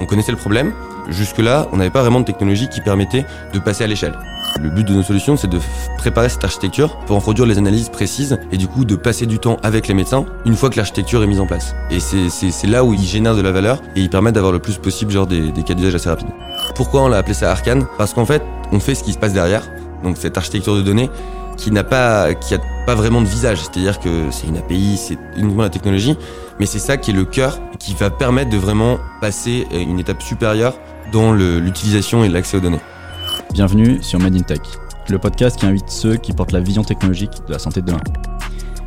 On connaissait le problème. Jusque-là, on n'avait pas vraiment de technologie qui permettait de passer à l'échelle. Le but de nos solutions, c'est de préparer cette architecture pour en produire les analyses précises et du coup de passer du temps avec les médecins une fois que l'architecture est mise en place. Et c'est là où ils génèrent de la valeur et ils permettent d'avoir le plus possible genre des, des cas d'usage assez rapides. Pourquoi on l'a appelé ça Arcane Parce qu'en fait, on fait ce qui se passe derrière. Donc cette architecture de données qui n'a pas, qui a pas vraiment de visage. C'est-à-dire que c'est une API, c'est uniquement la technologie, mais c'est ça qui est le cœur, qui va permettre de vraiment passer une étape supérieure dans l'utilisation et l'accès aux données. Bienvenue sur Made in Tech, le podcast qui invite ceux qui portent la vision technologique de la santé de demain.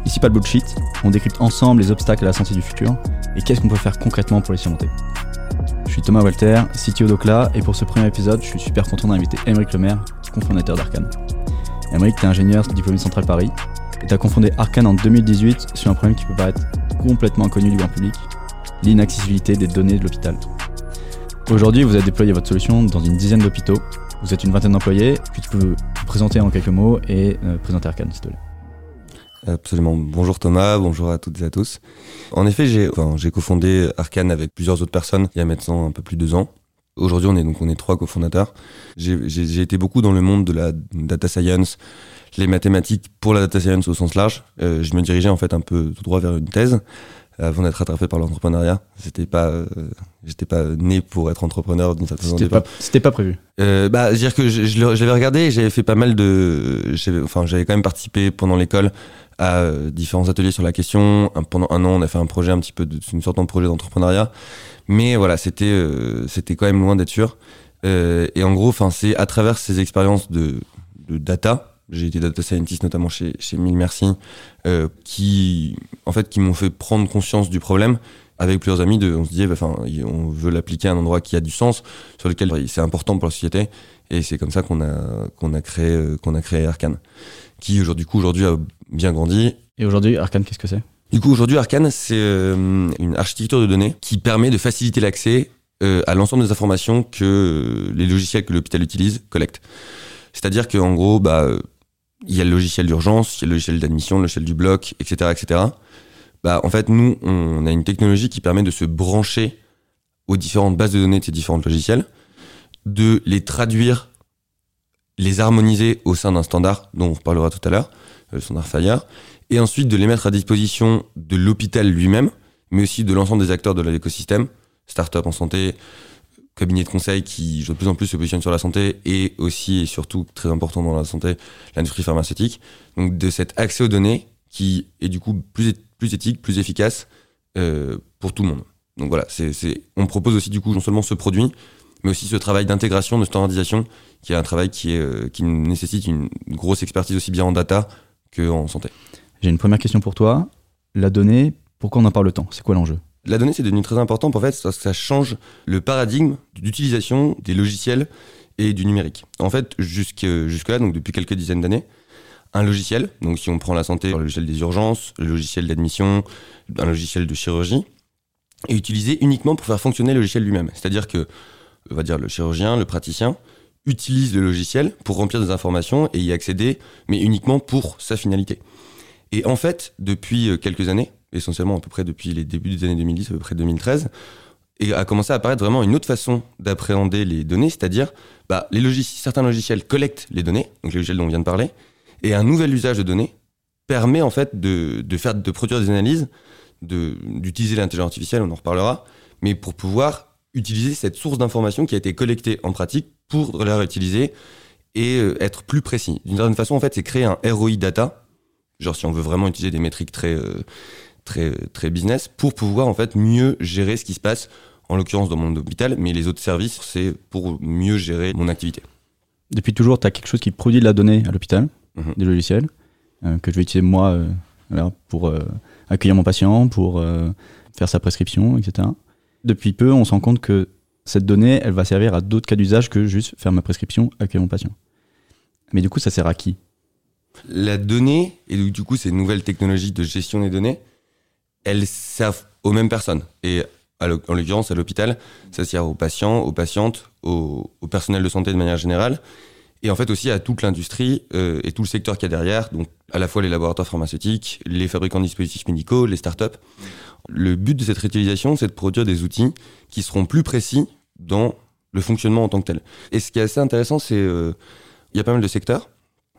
Ici pas de bullshit, on décrypte ensemble les obstacles à la santé du futur et qu'est-ce qu'on peut faire concrètement pour les surmonter. Je suis Thomas Walter, CTO d'Ocla, et pour ce premier épisode, je suis super content d'inviter Émeric Lemaire, cofondateur d'Arkane. Émeric, t'es ingénieur diplômé Central Paris, et t'as confondé Arkane en 2018 sur un problème qui peut paraître complètement inconnu du grand public, l'inaccessibilité des données de l'hôpital. Aujourd'hui, vous avez déployé votre solution dans une dizaine d'hôpitaux. Vous êtes une vingtaine d'employés. Puis tu peux vous présenter en quelques mots et euh, présenter Arkane, s'il te plaît. Absolument. Bonjour Thomas, bonjour à toutes et à tous. En effet, j'ai cofondé Arkane avec plusieurs autres personnes il y a maintenant un peu plus de deux ans. Aujourd'hui, on est donc on est trois cofondateurs. J'ai été beaucoup dans le monde de la data science, les mathématiques pour la data science au sens large. Euh, je me dirigeais en fait un peu tout droit vers une thèse avant d'être attrapé par l'entrepreneuriat. C'était pas, euh, j'étais pas né pour être entrepreneur d'une certaine C'était pas, c'était pas prévu. Euh, bah, dire que je, je l'avais regardé, j'avais fait pas mal de, enfin, j'avais quand même participé pendant l'école à euh, différents ateliers sur la question. pendant un an, on a fait un projet un petit peu, de, une sorte de projet d'entrepreneuriat. Mais voilà, c'était, euh, c'était quand même loin d'être sûr. et en gros, enfin, c'est à travers ces expériences de, de data, j'ai été data scientist notamment chez, chez Mille Merci, euh, qui, en fait, qui m'ont fait prendre conscience du problème. Avec plusieurs amis, de, on se disait, bah, enfin, on veut l'appliquer à un endroit qui a du sens, sur lequel c'est important pour la société. Et c'est comme ça qu'on a, qu'on a créé, euh, qu'on a créé Arkane, qui aujourd'hui, aujourd'hui a bien grandi. Et aujourd'hui, Arkane, qu'est-ce que c'est? Du coup, aujourd'hui, Arkane, c'est euh, une architecture de données qui permet de faciliter l'accès à l'ensemble des informations que les logiciels que l'hôpital utilise collectent. C'est-à-dire qu'en gros, bah, il y a le logiciel d'urgence, il y a le logiciel d'admission, le logiciel du bloc, etc., etc. Bah, en fait, nous, on a une technologie qui permet de se brancher aux différentes bases de données de ces différents logiciels, de les traduire, les harmoniser au sein d'un standard dont on reparlera tout à l'heure, le standard FIRE, et ensuite de les mettre à disposition de l'hôpital lui-même, mais aussi de l'ensemble des acteurs de l'écosystème, start-up en santé, cabinet de conseil qui de plus en plus se positionne sur la santé et aussi et surtout très important dans la santé, l'industrie pharmaceutique. Donc de cet accès aux données qui est du coup plus, plus éthique, plus efficace euh, pour tout le monde. Donc voilà, c'est, on propose aussi du coup non seulement ce produit, mais aussi ce travail d'intégration, de standardisation, qui est un travail qui, est, euh, qui nécessite une grosse expertise aussi bien en data qu'en santé. J'ai une première question pour toi. La donnée, pourquoi on en parle tant? C'est quoi l'enjeu? La donnée, c'est devenu très important en fait, parce que ça change le paradigme d'utilisation des logiciels et du numérique. En fait, jusque, jusque-là, donc depuis quelques dizaines d'années, un logiciel, donc si on prend la santé, le logiciel des urgences, le logiciel d'admission, un logiciel de chirurgie, est utilisé uniquement pour faire fonctionner le logiciel lui-même. C'est-à-dire que, on va dire, le chirurgien, le praticien, utilise le logiciel pour remplir des informations et y accéder, mais uniquement pour sa finalité. Et en fait, depuis quelques années, essentiellement à peu près depuis les débuts des années 2010, à peu près 2013, et a commencé à apparaître vraiment une autre façon d'appréhender les données, c'est-à-dire bah, les logiciels, certains logiciels collectent les données, donc les logiciels dont on vient de parler, et un nouvel usage de données permet en fait de, de faire, de produire des analyses, d'utiliser l'intelligence artificielle, on en reparlera, mais pour pouvoir utiliser cette source d'information qui a été collectée en pratique pour la réutiliser et euh, être plus précis. D'une certaine façon, en fait, c'est créer un ROI data. Genre, si on veut vraiment utiliser des métriques très, euh, très, très business pour pouvoir en fait mieux gérer ce qui se passe, en l'occurrence dans mon hôpital, mais les autres services, c'est pour mieux gérer mon activité. Depuis toujours, tu as quelque chose qui produit de la donnée à l'hôpital, mhm. des logiciels, euh, que je vais utiliser moi euh, pour euh, accueillir mon patient, pour faire sa prescription, etc. Depuis peu, on se rend compte que cette donnée, elle va servir à d'autres cas d'usage que juste faire ma prescription, accueillir mon patient. Mais du coup, ça sert à qui? La donnée, et du coup, ces nouvelles technologies de gestion des données, elles servent aux mêmes personnes. Et en l'occurrence, à l'hôpital, ça sert aux patients, aux patientes, au, personnel de santé de manière générale, et en fait aussi à toute l'industrie euh, et tout le secteur qu'il y a derrière, donc à la fois les laboratoires pharmaceutiques, les fabricants de dispositifs médicaux, les startups. Le but de cette réutilisation, c'est de produire des outils qui seront plus précis dans le fonctionnement en tant que tel. Et ce qui est assez intéressant, c'est euh, il y a pas mal de secteurs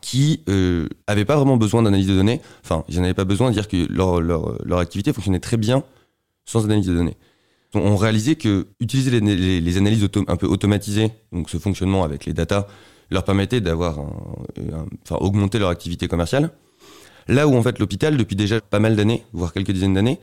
qui euh, avaient pas vraiment besoin d'analyse de données. Enfin, ils n'avaient pas besoin de dire que leur, activité fonctionnait très bien sans analyse de données. On réalisait que utiliser les analyses un peu automatisées, donc ce fonctionnement avec les datas, leur permettait d'avoir, enfin, augmenter leur activité commerciale. Là où en fait l'hôpital, depuis déjà pas mal d'années, voire quelques dizaines d'années,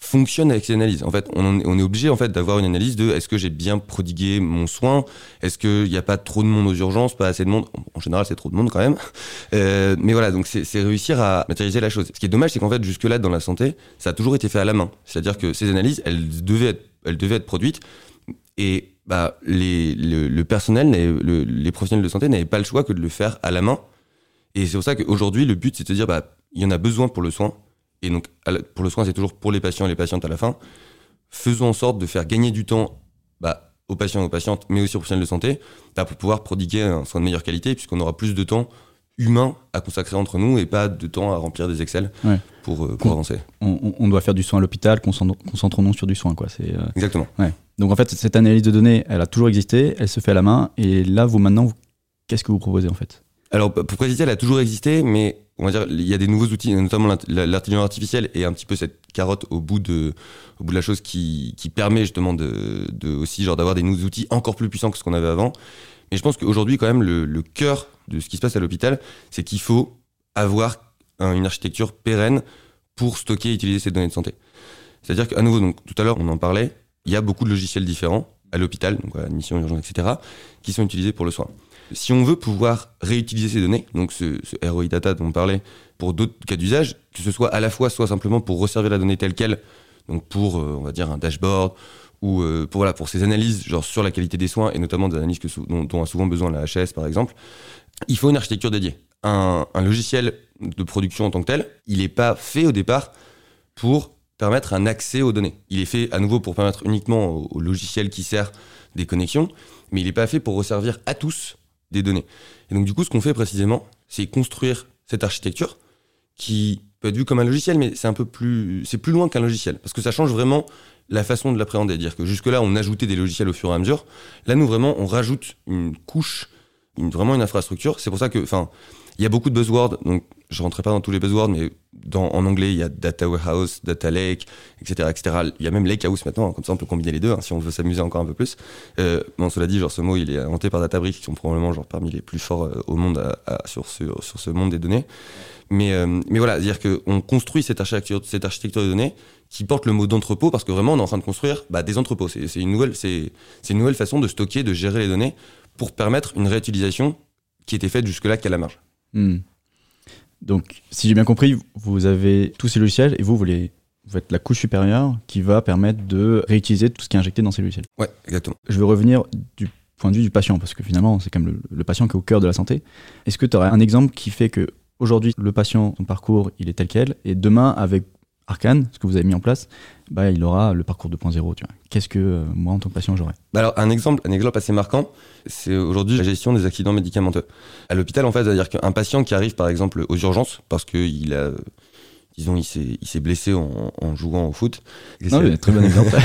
fonctionne avec ces analyses. En fait, on, est obligé en fait d'avoir une analyse de est-ce que j'ai bien prodigué mon soin, est-ce qu'il n'y a pas trop de monde aux urgences, pas assez de monde? En général, c'est trop de monde quand même. Euh, mais voilà, donc c'est réussir à matérialiser la chose. Ce qui est dommage, c'est qu'en fait jusque-là dans la santé, ça a toujours été fait à la main. C'est-à-dire que ces analyses, elles devaient être, elles devaient être produites et bah, les, le, personnel, le, les professionnels de santé n'avaient pas le choix que de le faire à la main. Et c'est pour ça qu'aujourd'hui, le but, c'est de dire, bah, il y en a besoin pour le soin et donc pour le soin, c'est toujours pour les patients et les patientes à la fin. Faisons en sorte de faire gagner du temps bah, aux patients et aux patientes, mais aussi aux professionnels de santé, bah, pour pouvoir prodiguer un soin de meilleure qualité, puisqu'on aura plus de temps humain à consacrer entre nous et pas de temps à remplir des Excel ouais. pour, euh, pour avancer. On, on, doit faire du soin à l'hôpital, concentrons-nous sur du soin. Quoi. Euh... Exactement. Ouais. Donc en fait, cette analyse de données, elle a toujours existé, elle se fait à la main, et là, vous maintenant, qu'est-ce que vous proposez en fait? Alors, pour préciser, elle a toujours existé, mais on va dire, il y a des nouveaux outils, notamment l'intelligence artificielle et un petit peu cette carotte au bout de, au bout de la chose qui, qui permet justement de, de aussi genre d'avoir des nouveaux outils encore plus puissants que ce qu'on avait avant. Mais je pense qu'aujourd'hui, quand même, le, cœur de ce qui se passe à l'hôpital, c'est qu'il faut avoir un, une architecture pérenne pour stocker et utiliser ces données de santé. C'est-à-dire qu'à nouveau, donc tout à l'heure, on en parlait, il y a beaucoup de logiciels différents à l'hôpital, donc à admission, urgence, etc., qui sont utilisés pour le soin. Si on veut pouvoir réutiliser ces données, donc ce, ce ROI data dont on parlait, pour d'autres cas d'usage, que ce soit à la fois soit simplement pour resservir la donnée telle quelle, donc pour, euh, on va dire, un dashboard, ou euh, pour, voilà, pour ces analyses genre sur la qualité des soins, et notamment des analyses que, dont, a souvent besoin la HS par exemple, il faut une architecture dédiée. Un logiciel de production en tant que tel, il n'est pas fait au départ pour permettre un accès aux données. Il est fait à nouveau pour permettre uniquement au, au logiciel qui sert des connexions, mais il n'est pas fait pour resservir à tous des données. Et donc du coup, ce qu'on fait précisément, c'est construire cette architecture qui peut être vue comme un logiciel, mais c'est un peu plus, c'est plus loin qu'un logiciel, parce que ça change vraiment la façon de l'appréhender. Dire que jusque-là, on ajoutait des logiciels au fur et à mesure. Là, nous vraiment, on rajoute une couche, vraiment une infrastructure. C'est pour ça que, enfin, il y a beaucoup de buzzwords. Donc, je rentrerai pas dans tous les buzzwords, mais dans, en anglais, il y a data warehouse, data lake, etc., etc. Il y a même lake house maintenant. Hein, comme ça, on peut combiner les deux hein, si on veut s'amuser encore un peu plus. Euh, bon, cela dit, genre ce mot, il est inventé par Databricks, qui sont probablement genre parmi les plus forts euh, au monde sur ce sur ce monde des données. Mais euh, mais voilà, dire que on construit cette architecture cette architecture de données qui porte le mot d'entrepôt parce que vraiment on est en train de construire bah, des entrepôts. C'est une nouvelle c'est une nouvelle façon de stocker, de gérer les données pour permettre une réutilisation qui était faite jusque-là qu'à la marge. Hmm. Donc, si j'ai bien compris, vous avez tous ces logiciels et vous, vous, les, vous la couche supérieure qui va permettre de réutiliser tout ce qui est injecté dans ces logiciels. Ouais, exactement. Je veux revenir du point de vue du patient, parce que finalement, c'est quand même le, le, patient qui est au cœur de la santé. Est-ce que tu aurais un exemple qui fait que aujourd'hui, le patient, son parcours, il est tel quel, et demain, avec Arcane, ce que vous avez mis en place, bah, il aura le parcours 2.0. Qu'est-ce que euh, moi, en tant que patient, j'aurais? Bah Alors, un exemple, un exemple assez marquant, c'est aujourd'hui la gestion des accidents médicamenteux. À l'hôpital, en fait, c'est-à-dire qu'un patient qui arrive, par exemple, aux urgences, parce qu'il a disons, il s'est, blessé en, en, jouant au foot. Non, mais très bon exemple.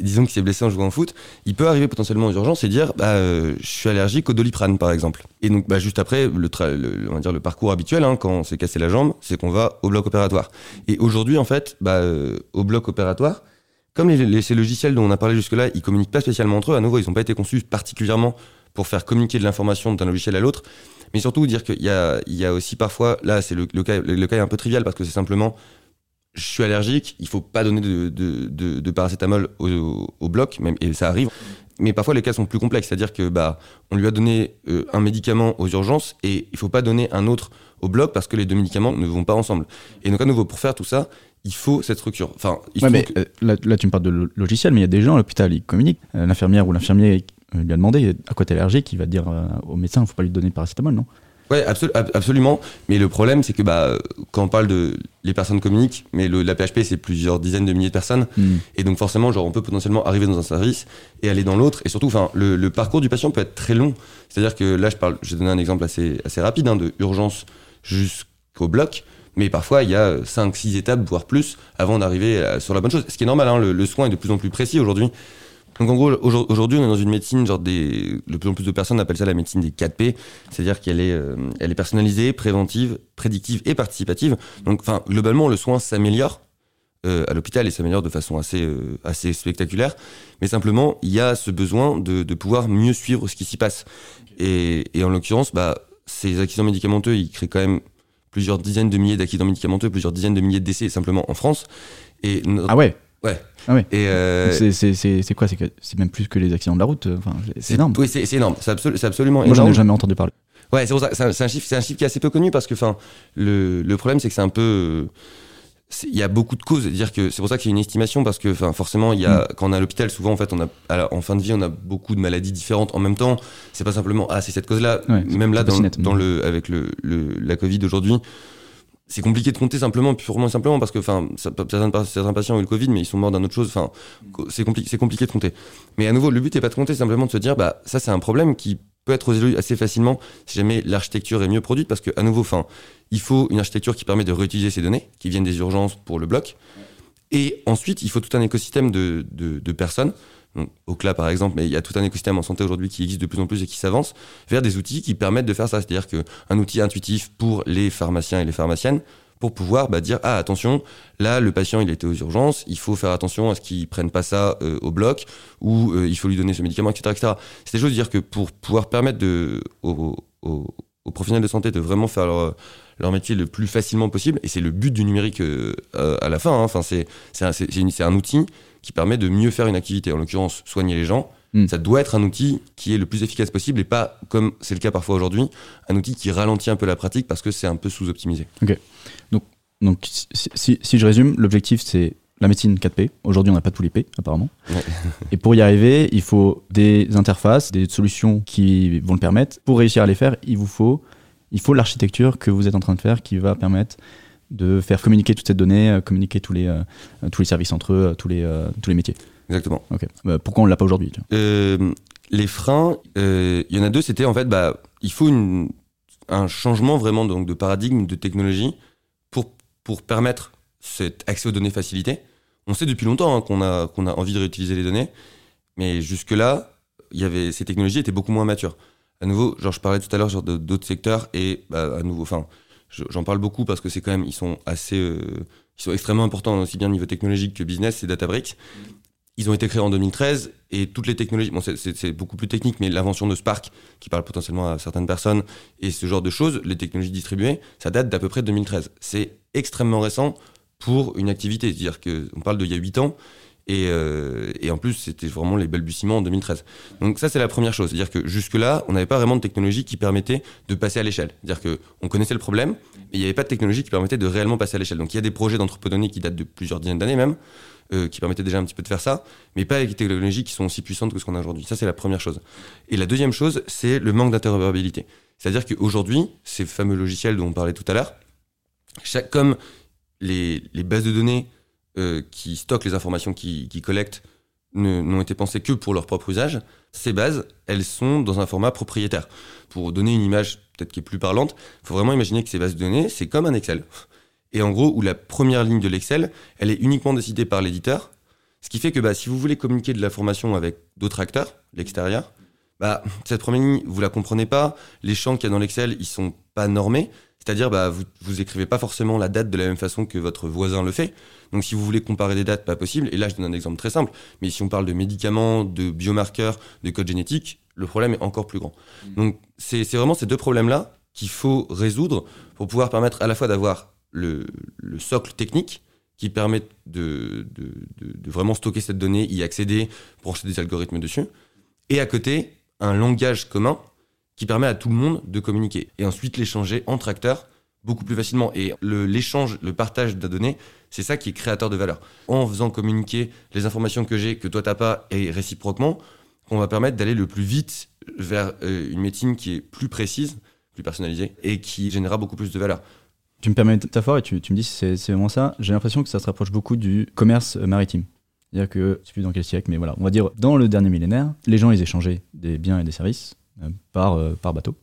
disons qu'il s'est blessé en jouant au foot. Il peut arriver potentiellement aux urgences et dire, bah, euh, je suis allergique au doliprane, par exemple. Et donc, bah, juste après, le, le, on va dire le parcours habituel, hein, quand on s'est cassé la jambe, c'est qu'on va au bloc opératoire. Et aujourd'hui, en fait, bah, euh, au bloc opératoire, comme les, les, ces logiciels dont on a parlé jusque-là, ils communiquent pas spécialement entre eux. À nouveau, ils n'ont pas été conçus particulièrement pour faire communiquer de l'information d'un logiciel à l'autre mais surtout dire qu'il y a, il y a aussi parfois, là c'est le, le, cas, le, le, cas est un peu trivial parce que c'est simplement, je suis allergique, il faut pas donner de, de, de, de paracétamol au, au, au, bloc, même, et ça arrive. Mais parfois les cas sont plus complexes, c'est-à-dire que bah on lui a donné euh, un médicament aux urgences et il faut pas donner un autre au bloc parce que les deux médicaments ne vont pas ensemble. Et donc à nouveau pour faire tout ça, il faut cette structure. Enfin, il ouais, mais que... euh, là, là, tu me parles de logiciel, mais il y a des gens à l'hôpital, ils communiquent. Euh, L'infirmière ou l'infirmier lui a demandé à quoi t'es allergique, il va dire euh, au médecin, il faut pas lui donner de paracétamol, non? Ouais, absolu absolument. Mais le problème, c'est que bah, quand on parle de les personnes communiquent, mais le, la PHP, c'est plusieurs dizaines de milliers de personnes. Mm. Et donc, forcément, genre, on peut potentiellement arriver dans un service et aller dans l'autre. Et surtout, enfin, le, le, parcours du patient peut être très long. C'est-à-dire que là, je parle, j'ai donné un exemple assez, assez rapide, hein, de urgence jusqu'au bloc. Mais parfois, il y a 5-6 étapes, voire plus, avant d'arriver sur la bonne chose. Ce qui est normal, hein, le, le soin est de plus en plus précis aujourd'hui Donc en gros, aujourd'hui, on est dans une médecine, genre des, de plus en plus de personnes appellent ça la médecine des 4 P, c'est-à-dire qu'elle est, euh, elle est personnalisée, préventive, prédictive et participative. Donc, enfin, globalement, le soin s'améliore euh, à l'hôpital et s'améliore de façon assez, euh, assez spectaculaire. Mais simplement, il y a ce besoin de, de pouvoir mieux suivre ce qui s'y passe. Et, et, en l'occurrence, bah, ces accidents médicamenteux, ils créent quand même plusieurs dizaines de milliers d'accidents médicamenteux, plusieurs dizaines de milliers de décès simplement en France. Et ah ouais Ouais. Ah ouais. Et euh... C'est quoi C'est même plus que les accidents de la route. Enfin, c'est énorme. Oui, c'est énorme. C'est absolu absolument Moi, j'en ai jamais entendu parler. Ouais, c'est. C'est un, chiffre, un chiffre qui est assez peu connu parce que, enfin, le, le problème, c'est que c'est un peu il y a beaucoup de causes. Dire que c'est pour ça qu'il y a une estimation parce que, enfin, forcément, il y a, mm. quand on est à l'hôpital, souvent, en fait, on a, en fin de vie, on a beaucoup de maladies différentes en même temps. C'est pas simplement, ah, c'est cette cause-là. même là, dans, dans, le, avec le, le la Covid aujourd'hui, c'est compliqué de compter simplement, purement simplement, parce que, enfin, certains, patients ont eu le Covid, mais ils sont morts d'une autre chose. Enfin, c'est compliqué, c'est compliqué de compter. Mais à nouveau, le but n'est pas de compter, simplement de se dire, bah, ça, c'est un problème qui peut être résolu assez facilement si jamais l'architecture est mieux produite, parce que, à nouveau, enfin, il faut une architecture qui permet de réutiliser ces données qui viennent des urgences pour le bloc. Et ensuite, il faut tout un écosystème de, de personnes donc, CLA par exemple, mais il y a tout un écosystème en santé aujourd'hui qui existe de plus en plus et qui s'avance vers des outils qui permettent de faire ça. C'est-à-dire qu'un outil intuitif pour les pharmaciens et les pharmaciennes pour pouvoir bah, dire ah attention là le patient il était aux urgences il faut faire attention à ce qu'il prenne pas ça euh, au bloc ou euh, il faut lui donner ce médicament etc etc c'est des choses dire que pour pouvoir permettre de, aux, professionnels de santé de vraiment faire leur, leur métier le plus facilement possible et c'est le but du numérique euh, à la fin hein. enfin c'est c'est un, un outil qui permet de mieux faire une activité, en l'occurrence soigner les gens. Hmm. Ça doit être un outil qui est le plus efficace possible et pas, comme c'est le cas parfois aujourd'hui, un outil qui ralentit un peu la pratique parce que c'est un peu sous-optimisé. Ok. Donc, donc si, si, je résume, l'objectif c'est la médecine 4P. Aujourd'hui, on n'a pas tous les P, apparemment. et pour y arriver, il faut des interfaces, des solutions qui vont le permettre. Pour réussir à les faire, il vous faut, il faut l'architecture que vous êtes en train de faire qui va permettre de faire communiquer toutes ces données, euh, communiquer tous les, euh, tous les services entre eux, tous les, euh, tous les métiers. Exactement. Bah, pourquoi on ne l'a pas aujourd'hui Les freins, il y en a deux, c'était en fait, bah, il faut une, un changement vraiment donc, de paradigme, de technologie pour, pour permettre cet accès aux données facilité. On sait depuis longtemps hein, qu'on a, a envie de réutiliser les données, mais jusque-là, ces technologies étaient beaucoup moins matures. À nouveau, genre je parlais tout à l'heure d'autres secteurs et bah, à nouveau, j'en parle beaucoup parce que c'est quand même, ils sont assez, euh, ils sont extrêmement importants aussi bien au niveau technologique que business, c'est Databricks. Ils ont été créés en 2013 et toutes les technologies, bon, c'est beaucoup plus technique, mais l'invention de Spark, qui parle potentiellement à certaines personnes, et ce genre de choses, les technologies distribuées, ça date d'à peu près 2013. C'est extrêmement récent pour une activité. C'est-à-dire qu'on parle d'il y a 8 ans, et, euh, et, en plus, c'était vraiment les balbutiements en 2013. Donc ça, c'est la première chose. C'est-à-dire que jusque-là, on n'avait pas vraiment de technologie qui permettait de passer à l'échelle. C'est-à-dire qu'on connaissait le problème, mais il n'y avait pas de technologie qui permettait de réellement passer à l'échelle. Donc il y a des projets d'entrepreneurs qui datent de plusieurs dizaines d'années même, euh, qui permettaient déjà un petit peu de faire ça, mais pas avec des technologies qui sont aussi puissantes que ce qu'on a aujourd'hui. Ça, c'est la première chose. Et la deuxième chose, c'est le manque d'interopérabilité. C'est-à-dire qu'aujourd'hui, ces fameux logiciels dont on parlait tout à l'heure, comme les, bases de données euh, qui stockent les informations qu'ils collectent n'ont été pensées que pour leur propre usage, ces bases, elles sont dans un format propriétaire. Pour donner une image peut-être qui est plus parlante, il faut vraiment imaginer que ces bases de données, c'est comme un Excel. Et en gros, où la première ligne de l'Excel, elle est uniquement décidée par l'éditeur, ce qui fait que bah, si vous voulez communiquer de l'information avec d'autres acteurs, l'extérieur, bah, cette première ligne, vous la comprenez pas, les champs qu'il y a dans l'Excel, ils sont pas normés, c'est-à-dire, bah, vous, vous écrivez pas forcément la date de la même façon que votre voisin le fait. Donc, si vous voulez comparer des dates, pas possible. Et là, je donne un exemple très simple. Mais si on parle de médicaments, de biomarqueurs, de code génétique, le problème est encore plus grand. Mm. Donc, c'est vraiment ces deux problèmes-là qu'il faut résoudre pour pouvoir permettre à la fois d'avoir le, le, socle technique qui permet de, de, de, de, vraiment stocker cette donnée, y accéder, brancher des algorithmes dessus, et à côté, un langage commun qui permet à tout le monde de communiquer et ensuite l'échanger entre acteurs beaucoup plus facilement. Et l'échange, le, partage de données, c'est ça qui est créateur de valeur. En faisant communiquer les informations que j'ai, que toi t'as pas, et réciproquement, on va permettre d'aller le plus vite vers euh, une médecine qui est plus précise, plus personnalisée, et qui générera beaucoup plus de valeur. Tu me permets une métaphore et tu, tu me dis si c'est vraiment ça. J'ai l'impression que ça se rapproche beaucoup du commerce maritime. C'est-à-dire que, je sais plus dans quel siècle, mais voilà, on va dire dans le dernier millénaire, les gens ils échangeaient des biens et des services euh, par, euh, par bateau.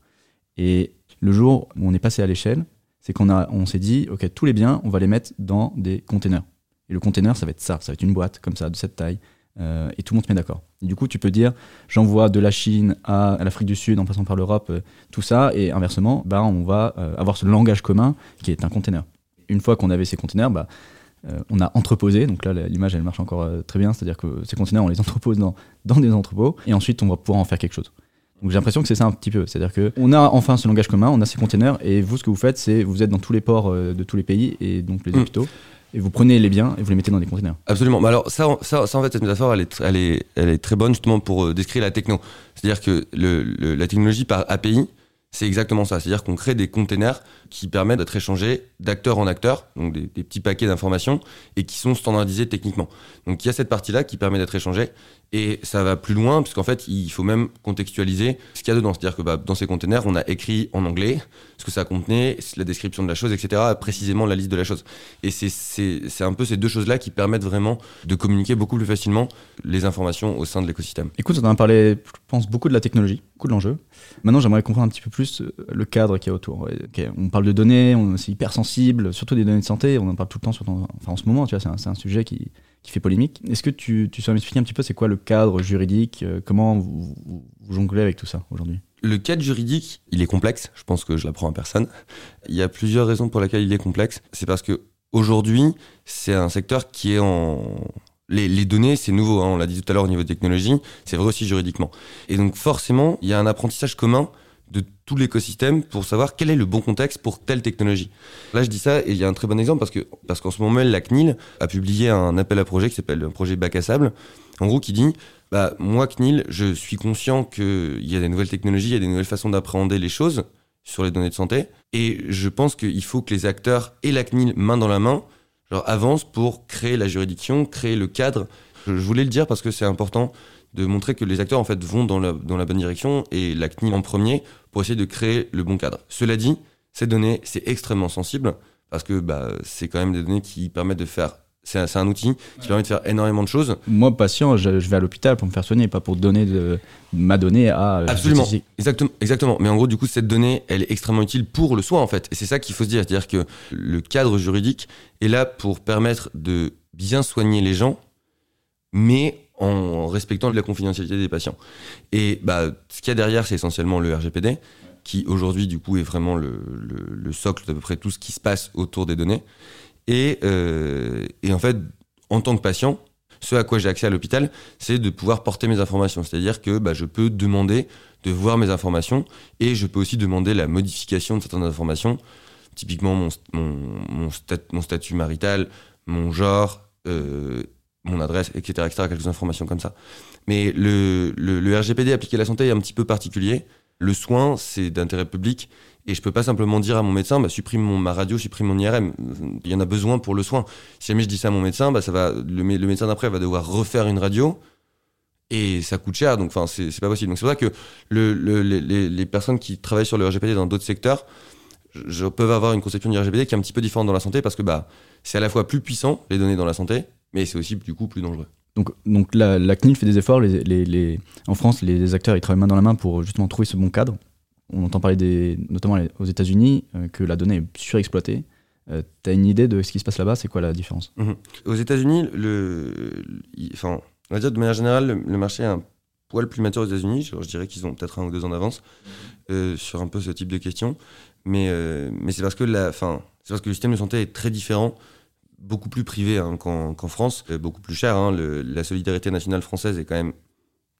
Et le jour où on est passé à l'échelle, c'est qu'on a, on s'est dit, ok, tous les biens, on va les mettre dans des containers. Et le container, ça va être ça, ça va être une boîte comme ça, de cette taille, euh, et tout le monde se met d'accord. Du coup, tu peux dire, j'envoie de la Chine à, l'Afrique du Sud en passant par l'Europe, euh, tout ça, et inversement, bah, on va euh, avoir ce langage commun qui est un container. Une fois qu'on avait ces containers, bah, on a entreposé, donc là l'image elle marche encore très bien, c'est-à-dire que ces containers on les entrepose dans, dans des entrepôts, et ensuite on va pouvoir en faire quelque chose. Donc j'ai l'impression que c'est ça un petit peu, c'est-à-dire qu'on a enfin ce langage commun, on a ces containers, et vous ce que vous faites, c'est vous êtes dans tous les ports de tous les pays, et donc les mmh. hôpitaux et vous prenez les biens et vous les mettez dans des conteneurs. Absolument. Mais alors ça, ça, ça, en fait, cette métaphore, elle est, elle est, elle est très bonne justement pour euh, décrire la techno. C'est-à-dire que le, la technologie par API, c'est exactement ça. C'est-à-dire qu'on crée des containers qui permettent d'être échangés d'acteur en acteur, donc des, petits paquets d'informations, et qui sont standardisés techniquement. Donc il y a cette partie-là qui permet d'être échangée, et ça va plus loin, puisqu'en fait, il faut même contextualiser ce qu'il y a dedans. C'est-à-dire que bah, dans ces containers, on a écrit en anglais ce que ça contenait, la description de la chose, etc., précisément la liste de la chose. Et c'est un peu ces deux choses-là qui permettent vraiment de communiquer beaucoup plus facilement les informations au sein de l'écosystème. Écoute, on a parlé, je pense, beaucoup de la technologie, beaucoup de l'enjeu. Maintenant, j'aimerais comprendre un petit peu plus euh, le cadre qui est autour. on parle de données, c'est hyper sensible, surtout des données de santé, on en parle tout le temps, sur enfin, en ce moment, tu vois, c'est un, un, sujet qui, qui fait polémique. Est-ce que tu, tu saurais m'expliquer un petit peu c'est quoi le cadre juridique euh, Comment vous, jonglez avec tout ça aujourd'hui? Le cadre juridique, il est complexe. Je pense que je l'apprends à personne. Il y a plusieurs raisons pour lesquelles il est complexe. C'est parce que aujourd'hui, c'est un secteur qui est en les, les, données, c'est nouveau, hein, on l'a dit tout à l'heure au niveau de technologie, c'est vrai aussi juridiquement. Et donc forcément, il y a un apprentissage commun tout l'écosystème pour savoir quel est le bon contexte pour telle technologie. Là, je dis ça et il y a un très bon exemple parce que parce qu'en ce moment, la CNIL a publié un appel à projet qui s'appelle un projet bac à sable, en gros qui dit bah moi CNIL, je suis conscient qu'il y a des nouvelles technologies, il y a des nouvelles façons d'appréhender les choses sur les données de santé et je pense qu'il faut que les acteurs et la CNIL main dans la main avancent pour créer la juridiction, créer le cadre. Je voulais le dire parce que c'est important de montrer que les acteurs en fait vont dans la, dans la bonne direction et la CNIL en premier pour essayer de créer le bon cadre. Cela dit, ces données, c'est extrêmement sensible parce que bah, c'est quand même des données qui permettent de faire. C'est un, outil qui permet de faire énormément de choses. Moi, patient, je, vais à l'hôpital pour me faire soigner, pas pour donner de, ma donnée à. Euh, Absolument. Exactement, exactement. Mais en gros, du coup, cette donnée, elle est extrêmement utile pour le soin, en fait. Et c'est ça qu'il faut se dire. C'est-à-dire que le cadre juridique est là pour permettre de bien soigner les gens, mais en respectant la confidentialité des patients. Et bah, ce qu'il y a derrière, c'est essentiellement le RGPD, qui aujourd'hui, du coup, est vraiment le, socle d'à peu près tout ce qui se passe autour des données. Et, euh, et en fait, en tant que patient, ce à quoi j'ai accès à l'hôpital, c'est de pouvoir porter mes informations. C'est-à-dire que bah, je peux demander de voir mes informations et je peux aussi demander la modification de certaines informations, typiquement mon, mon, mon statut marital, mon genre, euh, mon adresse, etc., etc., quelques informations comme ça. Mais le, le, RGPD appliqué à la santé est un petit peu particulier. Le soin, c'est d'intérêt public. Et je peux pas simplement dire à mon médecin, bah, supprime mon, ma radio, supprime mon IRM. Il y en a besoin pour le soin. Si jamais je dis ça à mon médecin, bah, ça va, le, le médecin d'après va devoir refaire une radio. Et ça coûte cher, donc enfin c'est pas possible. Donc c'est pour ça que le, les, les, personnes qui travaillent sur le RGPD dans d'autres secteurs je, peuvent avoir une conception du RGPD qui est un petit peu différente dans la santé parce que bah, c'est à la fois plus puissant, les données dans la santé, mais c'est aussi du coup plus dangereux. Donc, donc la, la CNIL fait des efforts. Les, les, en France, les, acteurs ils travaillent main dans la main pour justement trouver ce bon cadre. On entend parler des, notamment aux États-Unis euh, que la donnée est surexploitée. Euh, tu as une idée de ce qui se passe là-bas? C'est quoi la différence? Mhm. Aux États-Unis, le, enfin, on va dire de manière générale, le, marché est un poil plus mature aux États-Unis. Je, dirais qu'ils ont peut-être un ou deux ans d'avance euh, sur un peu ce type de questions. Mais, mais c'est parce que la, enfin, c'est parce que le système de santé est très différent beaucoup plus privé hein, qu'en France, euh, beaucoup plus cher. Hein. la solidarité nationale française est quand même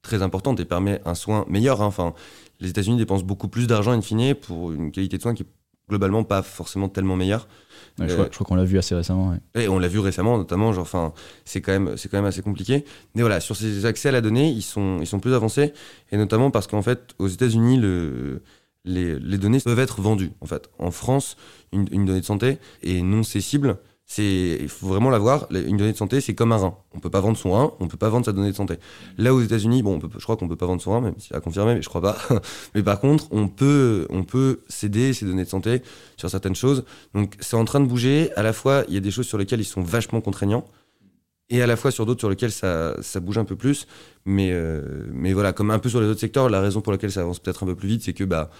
très importante et permet un soin meilleur. Hein. Enfin, les États-Unis dépensent beaucoup plus d'argent in fine pour une qualité de soins qui est globalement pas forcément tellement meilleure. je, crois, qu'on l'a vu assez récemment. Et on l'a vu récemment, notamment. Genre, enfin, c'est quand même, c'est quand même assez compliqué. Mais voilà, sur ces accès à la donnée, ils sont, ils sont plus avancés, et notamment parce qu'en fait, aux États-Unis, le les, les, données peuvent être vendues. En fait, en France, une, une donnée de santé est non cessible c'est, il faut vraiment l'avoir. Une donnée de santé, c'est comme un rein. On peut pas vendre son rein, on peut pas vendre sa donnée de santé. Là, aux États-Unis, bon, je crois qu'on peut pas vendre son rein, même si à confirmer, mais je crois pas. mais par contre, on peut, on peut céder ses données de santé sur certaines choses. Donc, c'est en train de bouger. À la fois, il y a des choses sur lesquelles ils sont vachement contraignants. Et à la fois sur d'autres sur lesquelles ça, ça bouge un peu plus. Mais, euh, mais voilà, comme un peu sur les autres secteurs, la raison pour laquelle ça avance peut-être un peu plus vite, c'est que, bah,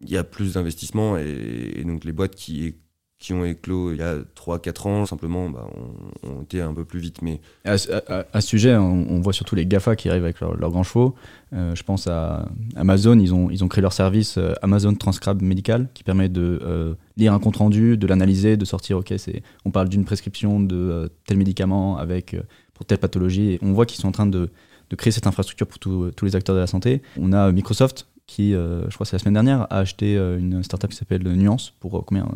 il y a plus d'investissements et, et donc les boîtes qui qui ont éclos il y a 3-4 ans, simplement, bah, ont, été un peu plus vite. Mais... À, ce sujet, on, voit surtout les GAFA qui arrivent avec leurs leur grands chevaux. Euh, je pense à Amazon, ils ont, ils ont créé leur service euh, Amazon Transcribe Médical qui permet de euh, lire un compte rendu, de l'analyser, de sortir, ok, on parle d'une prescription de tel médicament avec, pour telle pathologie. Et on voit qu'ils sont en train de, de créer cette infrastructure pour tous les acteurs de la santé. On a Microsoft qui, je crois c'est la semaine dernière, a acheté une startup qui s'appelle Nuance pour combien